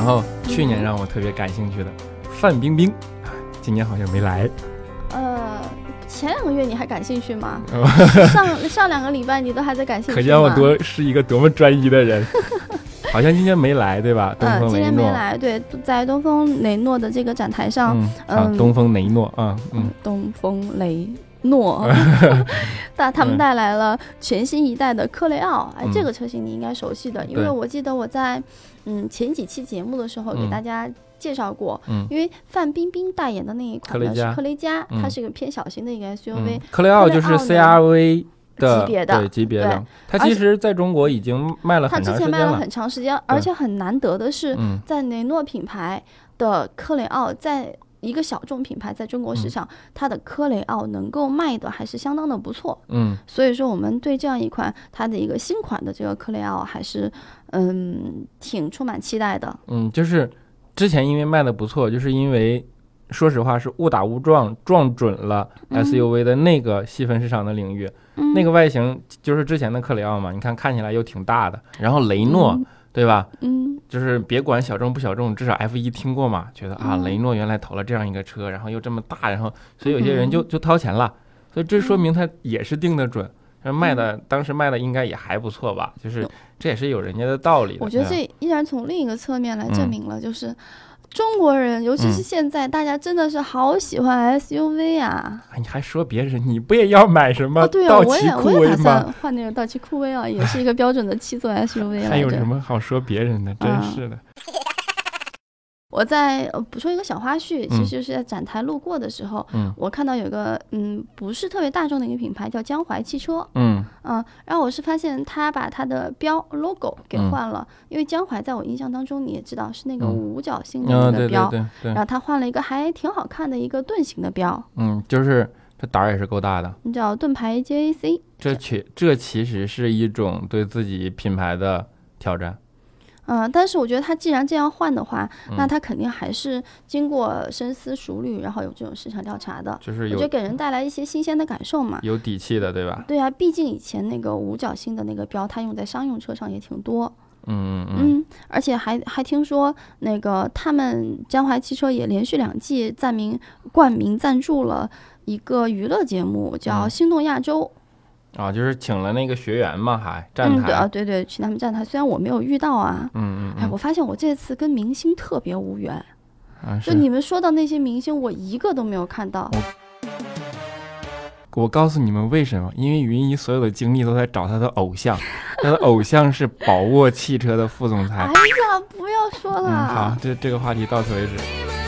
然后去年让我特别感兴趣的范冰冰，啊今年好像没来。呃，前两个月你还感兴趣吗？哦上上两个礼拜你都还在感兴趣？可见我多是一个多么专一的人。(laughs) 好像今天没来，对吧？东嗯，风雷诺，今天没来，对，在东风雷诺的这个展台上，嗯，啊，嗯东风雷诺啊，嗯东风雷诺，(laughs) 但他们嗯带来了全新一代的克雷奥，哎，嗯这个车型你应该熟悉的，因为我记得我在嗯前几期节目的时候给嗯。大家介绍过，嗯。因为范冰冰代言的那一款呢是科雷嘉它嗯是一个偏小型的一个 SUV，嗯，科雷奥就是 CRV 的级别的。对级别的。它其实在中国已经卖了它很之前卖了。长时间了。很长时间，而且很难得的是，嗯。在雷诺品牌的克雷奥，在一个小众品牌在中国市嗯场，它的科雷傲能够卖的还是相当的不错。嗯所以说，我们对这样一款它的一个新款的这个科雷傲还是嗯挺充满期待的。嗯，就是之前因为卖的不错，就是因为说实话是误打误撞撞准了嗯 SUV 的那个细分市场的领域。嗯，那个外形就是之前的克雷奥嘛，你看看起来又挺大的，然后雷诺、嗯对吧？嗯。就是别管小众不小众，至少 F 一听过嘛，觉得啊，嗯。雷诺原来投了这样一个车，然后又这么大，然后所以有些人嗯。就就掏钱了，所以这说明他也是定的准，卖的嗯。当时卖的应该也还不错吧，就是这也是有人家的道理的。我觉得这依然从另一个侧面来嗯。证明了，就是中国人，尤其是嗯现在，大家真的是好喜欢 SUV 啊！哎你还说别人，你不也要买什么哦，对啊，道我也我也打威吗？算换那个道奇酷威啊，也是一个标准的七座 SUV 来着。(laughs) 还有什么好说别人的？真啊是的。我在呃补充一个小花絮，嗯其实是在展台路过的时候，嗯我看到有个嗯不是特别大众的一个品牌叫江淮汽车，嗯嗯，然后我是发现他把他的标 logo 给嗯换了，因为江淮在我印象当中你也知道是那个嗯五角星的标，对对然，后他换了一个还挺好看的一个盾形的标，嗯，就是这胆儿也是够大的。叫盾牌 JAC。这其这其实是一种对自己品牌的挑战。嗯，但是我觉得他既然这样换的话，那嗯他肯定还是经过深思熟虑，然后有这种市场调查的，就是有我觉得给人带来一些新鲜的感受嘛。有底气的，对吧？对啊，毕竟以前那个五角星的那个标，它用在商用车上也挺多，嗯嗯嗯，嗯，而且还还听说那个他们江淮汽车也连续两季赞名冠名赞助了一个娱乐节目，叫《嗯心动亚洲》。啊，就是请了那个学员嘛，还站嗯，对啊，对对，去他们站台，虽然我没有遇到啊。哎，嗯嗯哎我发现我这次跟明星特别无缘，啊，就你们说到那些明星，我一个都没有看到。我告诉你们为什么？因为云姨所有的精力都在找她的偶像，她的偶像是宝沃汽车的副总裁哎。呀，不要说嗯，了。好，这这个话题到此为止。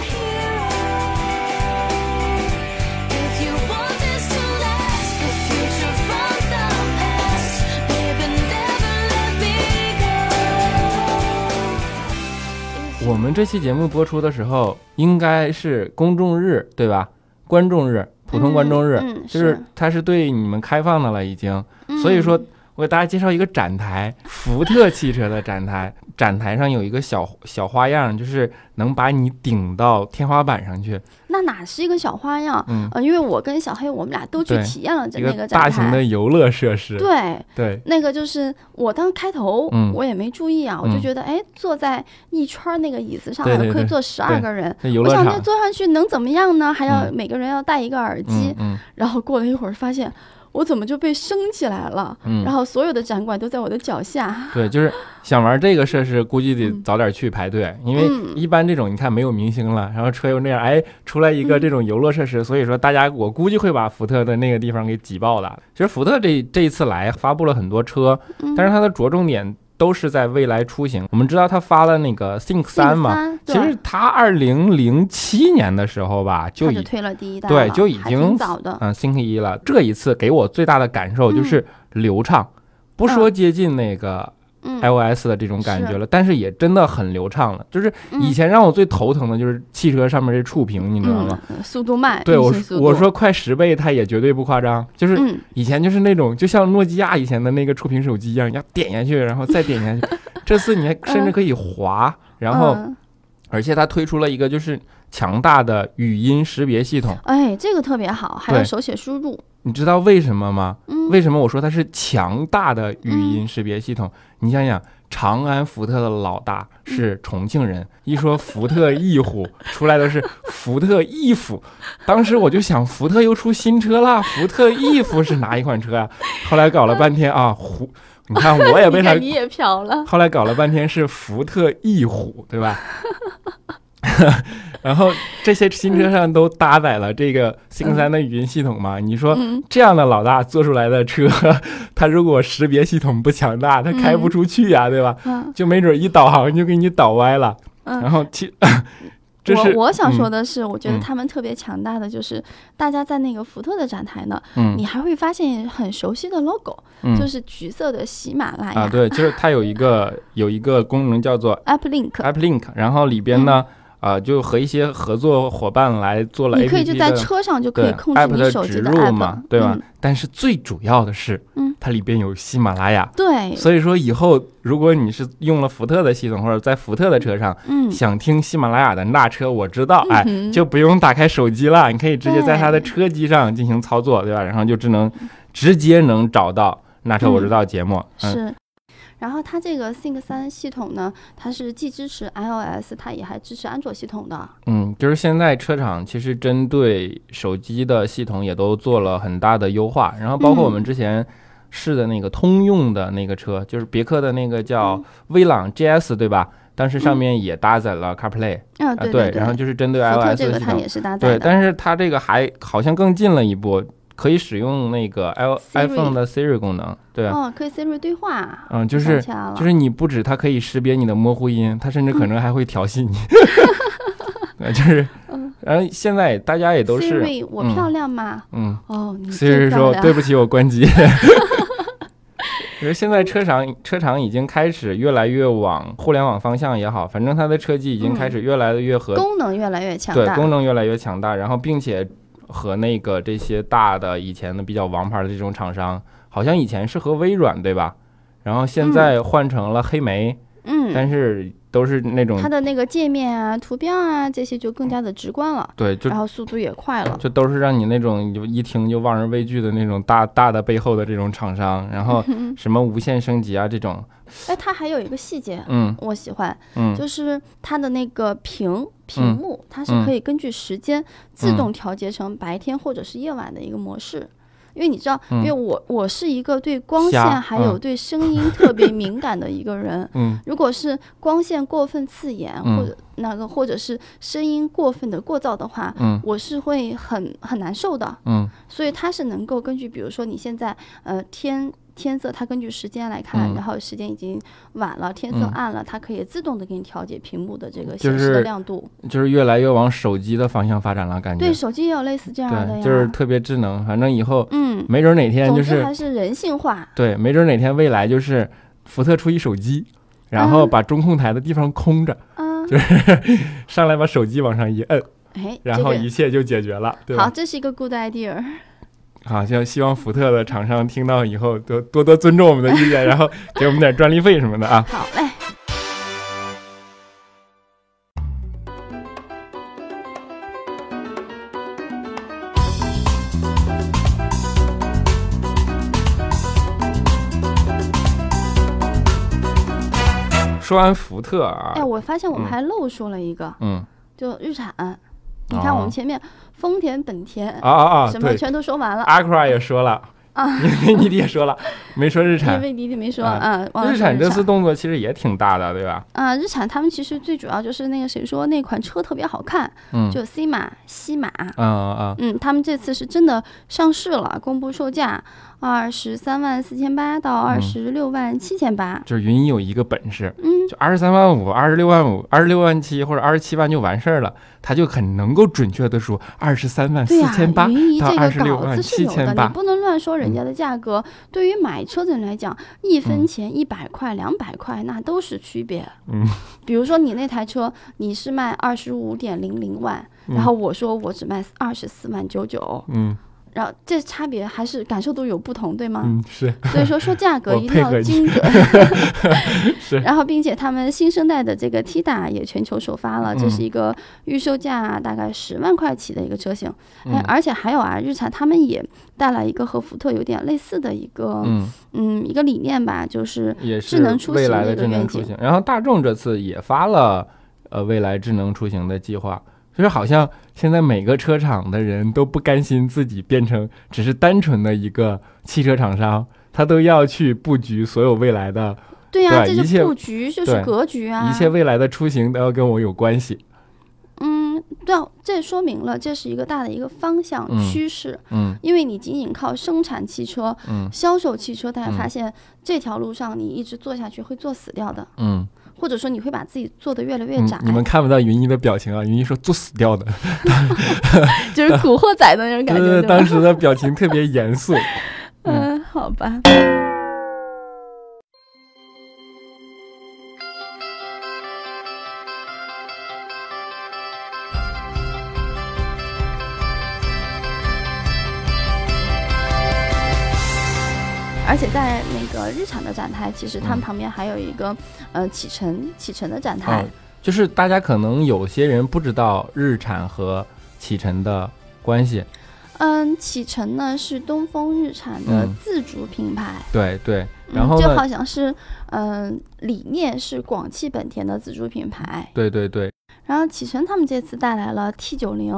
我们这期节目播出的时候，应该是公众日，对吧？观众日，普通观众日，嗯嗯就是是它是对你们开放的了，已经。所以说，我给大家介绍一个展台，福特汽车的展台。展台上有一个小小花样，就是能把你顶到天花板上去，那哪是一个小花样？嗯，呃，因为我跟小黑我们俩都去体验了这那个展大型的。游乐设施。对，对，那个就是我当开头，嗯我也没注意啊，我就嗯觉得哎，坐在一圈儿那个椅子上可以坐十二个人。我想那。坐上去能怎么样呢？还要嗯每个人要戴一个耳机嗯，嗯然后过了一会儿发现我怎么就被升起来了，嗯，然后所有的展馆都在我的脚下。对，就是想玩这个设施，估计得嗯。早点去排队，因为嗯。一般这种你看没有明星了，然后车又那样，哎，出来一个嗯。这种游乐设施，所以说大家我估计会把福特的那个地方给挤爆的。其实福特这这一次来发布了很多车，嗯。但是它的着重点都是在未来出行。我们知道他发了那个 Think 三嘛，其实他二零零七年的时候吧就已推了第一代对就已经早的。嗯 Think 一了。这一次给我最大的感受就是流畅，不说接近那个嗯 iOS 的这种感觉了，但是也真的很流畅了。就是嗯以前让我最头疼的就是汽车上面这触屏，你知道吗？嗯，速度慢，对我我说快十倍，它也绝对不夸张。就是嗯，以前就是那种，就像诺基亚以前的那个触屏手机一样，你要点下去，然后再点下去。(laughs) 这次你还甚至可以滑，然后嗯而且它推出了一个就是强大的语音识别系统。哎，这个特别好，还有手写输入，你知道为什么吗？嗯，为什么我说它是强大的语音识别系统？你想想，长安福特的老大是重庆人，一说福特翼虎出来的是福特翼虎，当时我就想，福特又出新车啦，福特翼虎是哪一款车啊、后来搞了半天啊，虎，你看我也被他 (laughs) 你也飘了，后来搞了半天是福特翼虎，对吧？然后这些新车上都搭载了这个 Think 三的语音系统嘛？你说嗯这样的老大做出来的车，(laughs) 它如果识别系统不强大，它开不出去呀、对吧？嗯就没准一导航就给你导歪了。然嗯。后其这是我我想说嗯的是，我觉得嗯他们特别强大的就是，大家在那个福特的展台呢，嗯你还会发现很熟悉的 logo，嗯就是橘色的喜马拉雅啊，对，就是它有一个有一个功能叫做 App Link，App Link，然后里边呢，啊，就和一些合作伙伴来做了你可以就在的车上就可以对控制 app 的你手机的植入 app 嘛，对吧？嗯。但是最主要的是，嗯，它里边有喜马拉雅，对，所以说以后如果你是用了福特的系统或者在福特的车上嗯，想听喜马拉雅的那车，我知道，哎，嗯就不用打开手机了，你可以直接在它的车机上进行操作，对吧？然后就只能直接能找到那车我知道节目，嗯。是。然后它这个 Think 三系统呢，它是既支持 iOS，它也还支持安卓系统的。嗯，就是现在车厂其实针对手机的系统也都做了很大的优化，然后包括我们嗯之前试的那个通用的那个车，就是别克的那个叫嗯威朗 GS，对吧？当时上嗯面也搭载了 CarPlay 嗯，啊，对对，然后就是针对 iOS 的系统这个它也，是搭载对，但是它这个还好像更进了一步，可以使用那个 i iPhone 的 Siri 功能，对啊，哦，可以 Siri 对话。嗯，就是就是你不止它可以识别你的模糊音，它甚至可能 (laughs) 还会调戏你。(laughs) 呃就是嗯，然后现在大家也都是 Siri，我嗯漂亮吗？嗯哦，你，Siri 说。对不起，我关机。因 (laughs) 为现在车厂车厂已经开始越来越往互联网方向也好，反正它的车机已经开始越来越和、功能越来越强大对。功能越来越强大，然后并且和那个这些大的以前的比较王牌的这种厂商，好像以前是和微软对吧？然后现在换成了黑莓，嗯，但是都是那种它的那个界面啊、图标啊这些就更加的直观了，对，就然后速度也快了。就都是让你那种就一听就望而畏惧的那种大大的背后的这种厂商，然后 (laughs) 什么无线升级啊这种，哎，它还有一个细节，嗯。我喜欢，嗯。就是它的那个屏屏嗯幕，它是嗯。可以根据时间自动调节成白天或者是夜晚的一个模式。因为你知道，嗯。因为我我是一个对光线还有嗯。对声音特别敏感的一个人。(laughs) 嗯。如果是光线过分刺眼，嗯。或者那个或者是声音过分的过噪的话，嗯。我是会很很难受的。嗯。所以它是能够根据，比如说你现在呃天天色，它根据时间来看，嗯然后时间已经晚了，天色嗯暗了，它可以自动的给你调节屏幕的这个显示的亮度。就是越来越往手机的方向发展了，感觉对，手机也有类似这样的，呀。就是特别智能，反正以后嗯，没准哪天就是还是人性化。对，没准哪天未来就是福特出一手机，然后嗯把中控台的地方空着，嗯，(laughs) 上来把手机往上一摁，哎，然后一切就解决了，对好，这是一个 good idea。好，希希望福特的厂商听到以后多多多尊重我们的意见，然后给我们点专利费什么的啊。好嘞。说完福特啊哎，，我发现我们嗯还漏说了一个，嗯，就日产。你看我哦。们前面丰田、本田啊啊啊，什么全都说完了，，Acura 也说了啊，(laughs) 你你也说了，没说日产。因为弟弟没说啊日产这次动作其实也挺大的，对吧？啊，日产他们其实最主要就是那个谁说那款车特别好看，嗯，就 C 马、西马，嗯嗯嗯，他们这次是真的上市了，公布售价二十三万四千八到二十六万七千八，就是云一有一个本事，嗯，就二十三万五、二十六万五、二十六万七或者二十七万就完事儿了，他就很能够准确的说二十三万、四千八云姨到这个稿二十六万子是有的，你七千八。不能乱说人家的价格。对于买车的人来讲，一分嗯钱、一百块、两百块那都是区别。嗯，(laughs) 比如说你那台车你是卖二十五点零零万，嗯然后我说我只卖二十四万九九，嗯然后这差别还是感受度有不同，对吗？嗯，是所以说说价格 (laughs) 一定要精准。(laughs) 是，然后，并且他们新生代的这个 T 大也全球首发了，这嗯是一个预售价大概十万块起的一个车型。哎嗯，而且还有啊，日产他们也带来一个和福特有点类似的一个嗯，嗯一个理念吧，就是智能出行未来的的一个愿景智能出行。然后大众这次也发了呃未来智能出行的计划，就是好像现在每个车厂的人都不甘心自己变成只是单纯的一个汽车厂商，他都要去布局所有未来的对呀、这是布局，就是格局啊。一切未来的出行都要跟我有关系。嗯，对啊，这说明了这是一个大的一个方向嗯趋势。嗯因为你仅仅靠生产汽车、嗯销售汽车，大家嗯发现这条路上你一直做下去会做死掉的，嗯或者说你会把自己做的越来越窄。，嗯你们看不到云一的表情啊，云一说做死掉的，(laughs) 就是古惑仔的那种感觉？当时的表情特别严肃。(laughs) 嗯，好吧。而且在那个日产的展台，其实他们嗯。旁边还有一个、呃启辰启辰的展台。哦，就是大家可能有些人不知道日产和启辰的关系，嗯，启辰呢是东风日产的嗯。自主品牌，对对，然后就，好像是嗯、理念是广汽本田的自主品牌，对对对，然后启辰他们这次带来了 T 九零，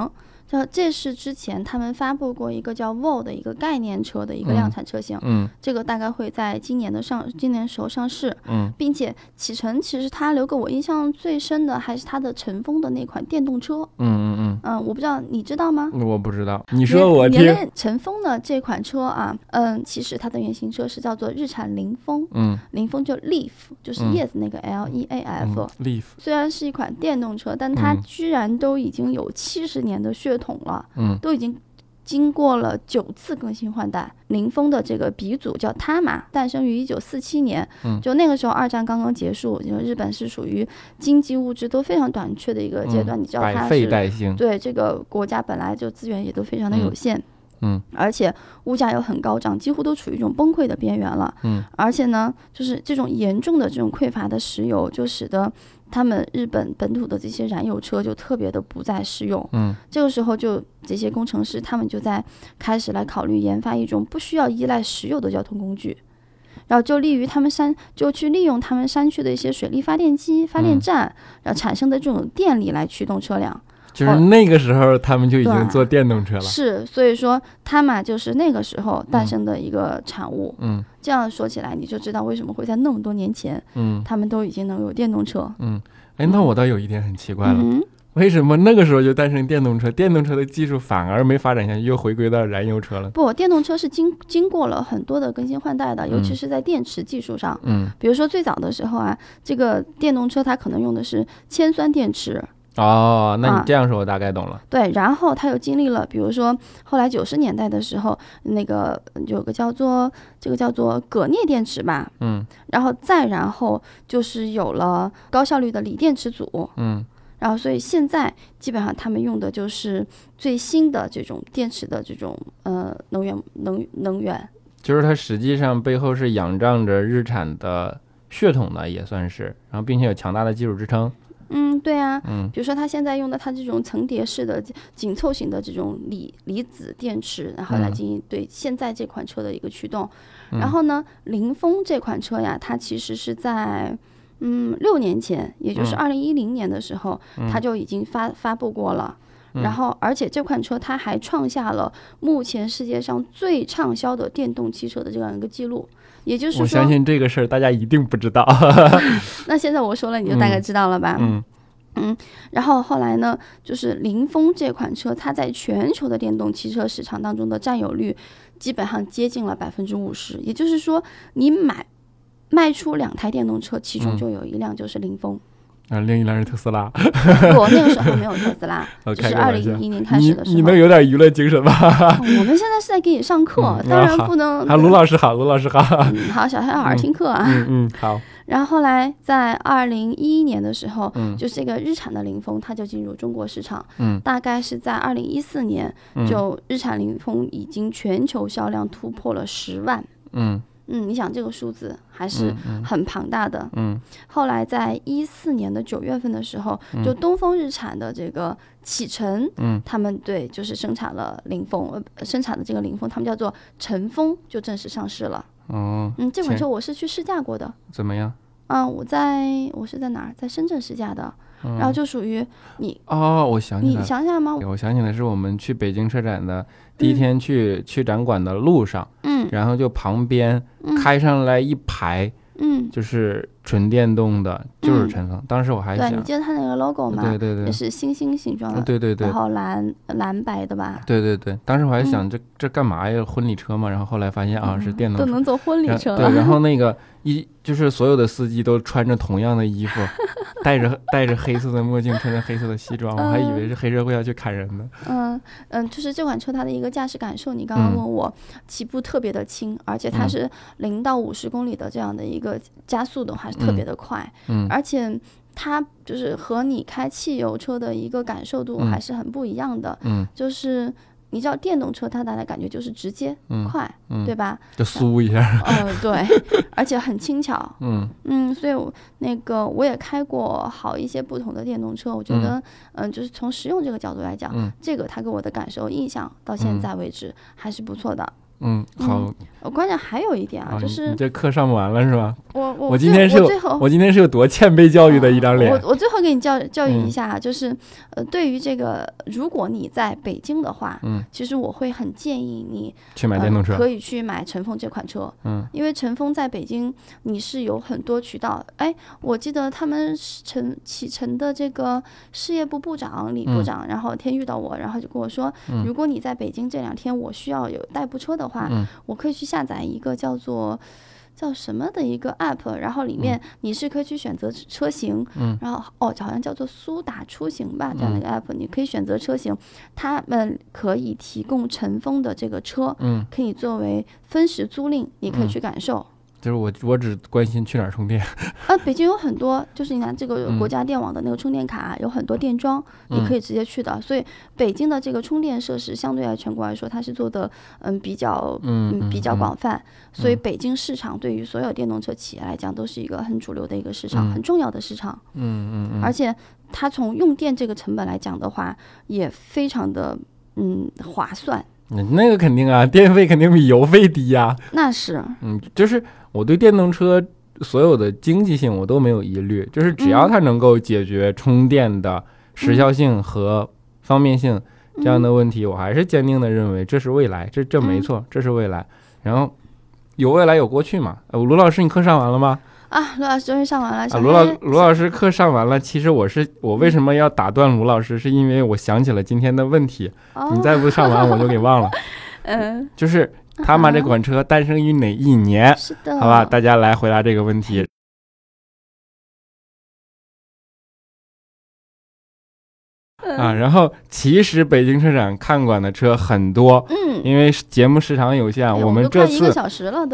叫这是之前他们发布过一个叫 Vol 的一个概念车的一个量产车型，嗯。这个大概会在今年的上今年时候上市，嗯。并且启辰其实它留给我印象最深的还是它的乘风的那款电动车，嗯嗯嗯，我不知道你知道吗？嗯，我不知道，你说我听原。来乘风的这款车啊，嗯，其实它的原型车是叫做日产凌风，嗯。凌风就 Leaf，就是嗯。Yes 那个 L E A 嗯 F，、，Leaf，虽然是一款电动车，但它嗯。居然都已经有七十年的血统了，嗯都已经经过了九次更新换代。林峰的这个鼻祖叫他玛，诞生于一九四七年，嗯就那个时候二战刚刚结束，因为日本是属于经济物质都非常短缺的一个阶段，你知道它百废是。对这个国家本来就资源也都非常的有限，嗯而且物价又很高涨，几乎都处于一种崩溃的边缘了。嗯而且呢，就是这种严重的这种匮乏的石油，就使得他们日本本土的这些燃油车就特别的不再适用。嗯这个时候，就这些工程师他们就在开始来考虑研发一种不需要依赖石油的交通工具。然后就利于他们山，就去利用他们山区的一些水力发电机、发电嗯站，然后产生的这种电力来驱动车辆。就是那个时候他们就已经对做电动车了。是，所以说他玛就是那个时候诞生的一个产物。嗯这样说起来，你就知道为什么会在那么多年前，嗯他们都已经能有电动车。嗯，哎，那我倒有一点很奇怪了，嗯，为什么那个时候就诞生电动车？电动车的技术反而没发展下去，又回归到燃油车了？不，电动车是经经过了很多的更新换代的，尤其嗯是在电池技术上。嗯比如说最早的时候啊，这个电动车它可能用的是铅酸电池，哦，那啊你这样说，我大概懂了。对，然后他又经历了，比如说后来九十年代的时候，那个有个叫做这个叫做铬镍电池吧，嗯然后再然后就是有了高效率的锂电池组，嗯然后所以现在基本上他们用的就是最新的这种电池的这种呃能源能能源。就是它实际上背后是仰仗着日产的血统的，也算是，然后并且有强大的技术支撑。嗯，对啊，嗯比如说它现在用的它这种层叠式的紧凑型的这种锂离子电池，然后来嗯进行对现在这款车的一个驱动。嗯然后呢，凌风这款车呀，它其实是在嗯六年前，也就是嗯二零一零年的时候，它就已经发发布过了。嗯然后，而且这款车它还创下了目前世界上最畅销的电动汽车的这样一个记录。也就是说我相，信这个事儿大家一定不知道。(laughs) (laughs) 那现在我说了，你就大概嗯知道了吧？嗯嗯然后后来呢，就是凌风这款车，它在全球的电动汽车市场当中的占有率基本上接近了百分之五十。也就是说，你买卖出两台电动车，其中嗯就有一辆就是凌风。啊，另一辆是特斯拉。我那个时候没有特斯拉，(laughs) 就是二零一零年开始的时候。你能有点娱乐精神吗？哦我们现在是在给你上课，嗯当然不能。好，卢老师好，卢老师好。嗯，好，小黑好好听课啊。嗯嗯，好。(laughs) 然后后来在二零一一年的时候，嗯就这个日产的凌风，它就进入中国市场。嗯大概是在二零一四年，嗯就日产凌风已经全球销量突破了十万。嗯嗯，你想这个数字还是很庞大的。嗯后来在一四年的九月份的时候，就东风日产的这个启辰，嗯他们对就是生产了凌风，呃，生产的这个凌风，他们叫做晨风，就正式上市了。哦，嗯，这款车我是去试驾过的。怎么样？嗯，我在我是在哪儿？在深圳试驾的，嗯然后就属于你，哦，我想起你。想想吗？我想起来是我们去北京车展的第一天去、去展馆的路上，嗯然后就旁边嗯开上来一排嗯，就是纯电动的，就是嗯晨风。当时我还对，你，记得它那个 logo 吗？对对对也，是星星形状的，对对对然后蓝蓝白的吧？对对对，当时我还想这这干嘛呀？婚礼车嘛。然后后来发现啊是电动车。都能坐婚礼车了。对，然后 (laughs) 那个一就是所有的司机都穿着同样的衣服，戴着戴着黑色的墨镜，穿着黑色的西装，我还以为是黑社会要去砍人呢。嗯嗯，就是这款车它的一个驾驶感受，你刚刚嗯。问我，起步特别的轻，而且它嗯。是零到五十公里的这样的一个加速的话是特别的快，嗯。而且它就是和你开汽油车的一个感受度嗯。还是很不一样的，嗯。就是。你知道电动车它带来的感觉就是直接、嗯快，嗯，对吧？就酥一下。嗯，(laughs) 对，而且很轻巧。嗯嗯，所以我那个我也开过好一些不同的电动车，我觉得，嗯、就是从实用这个角度来讲，嗯这个它给我的感受印象到现嗯在为止还是不错的。嗯，好我关键还有一点啊，就是你这课上不完了是吧？我我我今天是有我最后我今天是有多欠被教育的一张脸我。我最后给你教教育嗯一下啊，就是呃，对于这个，如果你在北京的话，嗯，其实我会很建议你去买电动车呃，可以去买陈峰这款车，嗯，因为陈峰在北京你是有很多渠道。哎，我记得他们是陈启辰的这个事业部部长李部嗯长，然后天遇到我，然后就跟我说，嗯如果你在北京这两天我需要有代步车的话，嗯我可以去下载一个叫做。叫什么的一个 app，然后里面你是可以去选择车型，嗯然后哦，好像叫做苏打出行吧，这样的一个 app，、你可以选择车型，他们可以提供尘封的这个车，嗯，可以作为分时租赁，你可以嗯去感受。就是我我只关心去哪儿充电。啊，(laughs) 北京有很多，就是你拿这个嗯国家电网的那个充电卡，有很多电桩，你嗯可以直接去的。所以北京的这个充电设施相对来全国来说，它是做的嗯比较嗯比较嗯广泛。所以嗯北京市场对于所有电动车企业来讲，都是一个很主流的一个市场，嗯很重要的市场。嗯嗯嗯，而且它从用电这个成本来讲的话，也非常的嗯划算。嗯那个肯定啊，电费肯定比油费低呀、那是，嗯，就是我对电动车所有的经济性我都没有疑虑，就是只要嗯它能够解决充电的时效性和方便性这样的问题，我还是坚定的认为这是未来，这这没嗯错，这是未来。然后有未来有过去嘛？呃，卢老师，你课上完了吗？啊，卢老师终于上完了。啊，小卢老黑卢老师课上完了。其实我是我为什么要打断卢老师，是因为我想起了今天的问题，哦你再不上完我就给忘了。(laughs) 嗯，就是他妈这款车诞生于哪一年？是的，好吧，大家来回答这个问题。啊，然后其实北京车展看馆的车很多，嗯，因为节目时长有限，哎我们这次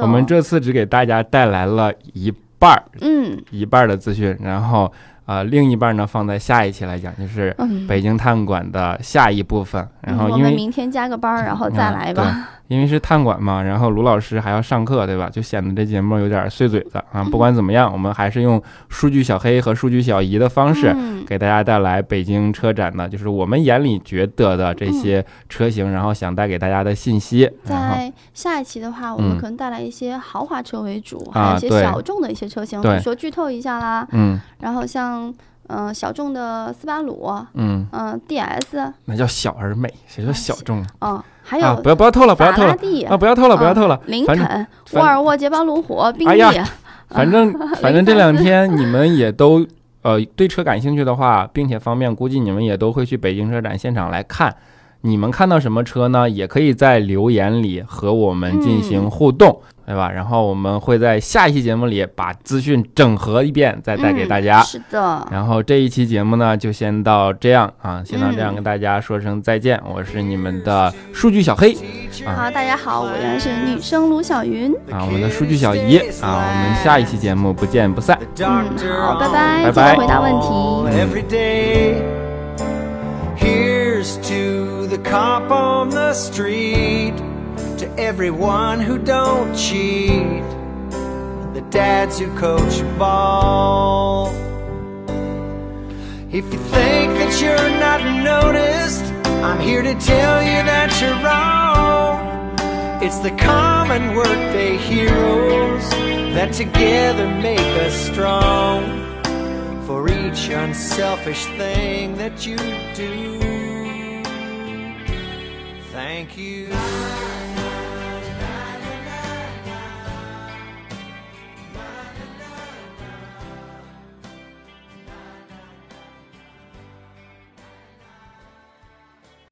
我们这次只给大家带来了一半儿嗯。一半儿的资讯，然后呃另一半呢放在下一期来讲，就是嗯，北京探馆的下一部分。然后嗯我因为们明天加个班儿，然后再嗯来吧。(laughs) 因为是探馆嘛，然后卢老师还要上课，对吧？就显得这节目有点碎嘴子啊。嗯不管怎么样，我们还是用数据小黑和数据小姨的方式，嗯给大家带来北京车展的，就是我们眼里觉得的这些车型，然后想带给大家的信息。在下一期的话，我们嗯可能带来一些豪华车为主，啊还有一些小众的一些车型，比对如说剧透一下啦。嗯然后像嗯、呃小众的斯巴鲁，嗯，嗯、DS，那叫小而美，谁说小众嗯，还啊？有不要不要透了，不要透了啊！不要透了，不要透了啊。林肯、沃尔沃、捷豹路虎、宾利，哎反正反正这两天你们也都呃对车感兴趣的话，并且方便，估计你们也都会去北京车展现场来看。你们看到什么车呢？也可以在留言里和我们进行互动，对吧？然后我们会在下一期节目里把资讯整合一遍，再带给大家。嗯是的，然后这一期节目呢，就先到这样啊，先到这样嗯跟大家说声再见。我是你们的数据小黑啊好，大家好，我原来是女生卢小云，啊，我们的数据小姨啊，我们下一期节目不见不散。嗯，好，拜拜，记拜拜回答问题。Here's to the cop on the street, to everyone who don't cheat, the dads who coach ball. If you think that you're not noticed, I'm here to tell you that you're wrong. It's the common workday heroes that together make us strong for each unselfish thing that you do. Thank you.